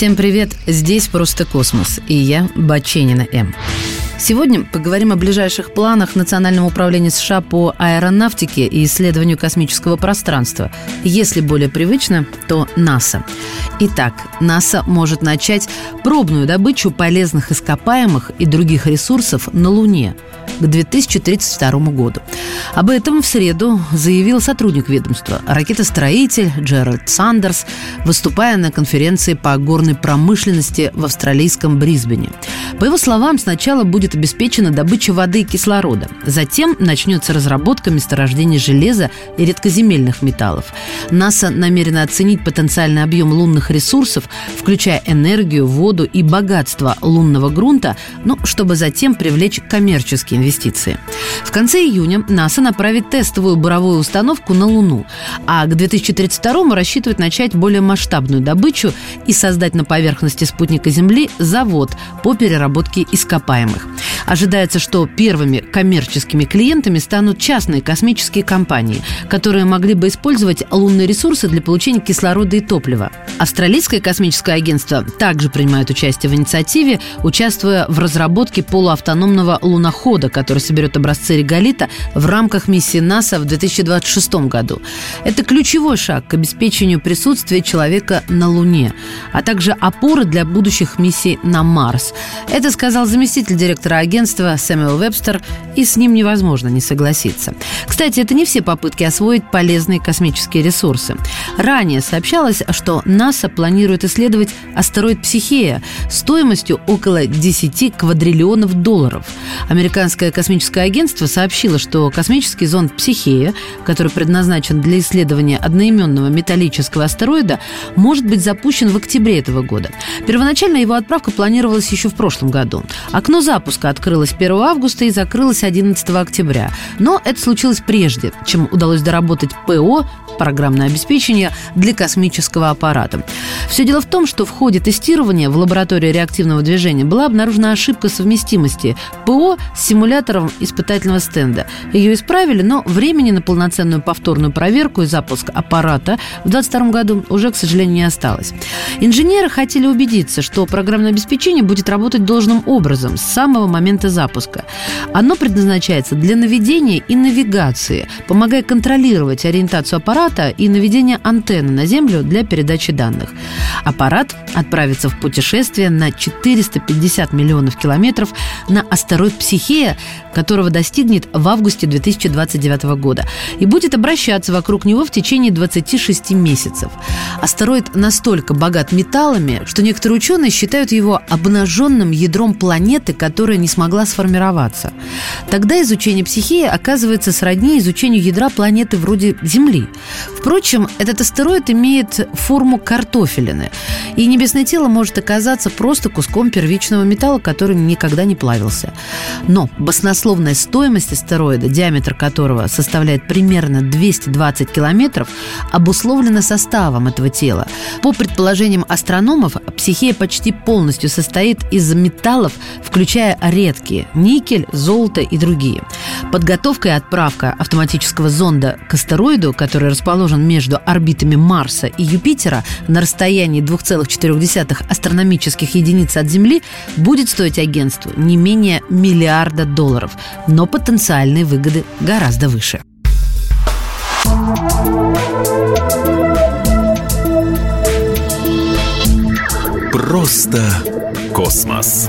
Всем привет! Здесь «Просто космос» и я, Баченина М. Сегодня поговорим о ближайших планах Национального управления США по аэронавтике и исследованию космического пространства. Если более привычно, то НАСА. Итак, НАСА может начать пробную добычу полезных ископаемых и других ресурсов на Луне – к 2032 году. Об этом в среду заявил сотрудник ведомства, ракетостроитель Джеральд Сандерс, выступая на конференции по горной промышленности в австралийском Брисбене. По его словам, сначала будет обеспечена добыча воды и кислорода. Затем начнется разработка месторождений железа и редкоземельных металлов. НАСА намерено оценить потенциальный объем лунных ресурсов, включая энергию, воду и богатство лунного грунта, ну, чтобы затем привлечь коммерческие инвестиции. В конце июня НАСА направит тестовую буровую установку на Луну, а к 2032 рассчитывает начать более масштабную добычу и создать на поверхности спутника Земли завод по переработке ископаемых. Ожидается, что первыми коммерческими клиентами станут частные космические компании, которые могли бы использовать лунные ресурсы для получения кислорода и топлива. Австралийское космическое агентство также принимает участие в инициативе, участвуя в разработке полуавтономного лунохода, который соберет образцы реголита в рамках миссии НАСА в 2026 году. Это ключевой шаг к обеспечению присутствия человека на Луне, а также опоры для будущих миссий на Марс. Это сказал заместитель директора агентства Сэмюэл Вебстер, и с ним невозможно не согласиться. Кстати, это не все попытки освоить полезные космические ресурсы. Ранее сообщалось, что НАСА планирует исследовать астероид Психея стоимостью около 10 квадриллионов долларов. Американское космическое агентство сообщило, что космический зонд «Психея», который предназначен для исследования одноименного металлического астероида, может быть запущен в октябре этого года. Первоначально его отправка планировалась еще в прошлом году. Окно запуска открылось 1 августа и закрылось 11 октября. Но это случилось прежде, чем удалось доработать ПО программное обеспечение для космического аппарата. Все дело в том, что в ходе тестирования в лаборатории реактивного движения была обнаружена ошибка совместимости ПО с симулятором испытательного стенда. Ее исправили, но времени на полноценную повторную проверку и запуск аппарата в 2022 году уже, к сожалению, не осталось. Инженеры хотели убедиться, что программное обеспечение будет работать должным образом с самого момента запуска. Оно предназначается для наведения и навигации, помогая контролировать ориентацию аппарата аппарата и наведение антенны на Землю для передачи данных. Аппарат отправится в путешествие на 450 миллионов километров на астероид Психея, которого достигнет в августе 2029 года, и будет обращаться вокруг него в течение 26 месяцев. Астероид настолько богат металлами, что некоторые ученые считают его обнаженным ядром планеты, которая не смогла сформироваться. Тогда изучение Психея оказывается сродни изучению ядра планеты вроде Земли. Впрочем, этот астероид имеет форму картофелины, и небесное тело может оказаться просто куском первичного металла, который никогда не плавился. Но баснословная стоимость астероида, диаметр которого составляет примерно 220 километров, обусловлена составом этого тела. По предположениям астрономов, психея почти полностью состоит из металлов, включая редкие – никель, золото и другие. Подготовка и отправка автоматического зонда к астероиду, который расположен между орбитами Марса и Юпитера на расстоянии 2,4 астрономических единиц от Земли, будет стоить агентству не менее миллиарда долларов, но потенциальные выгоды гораздо выше. Просто космос.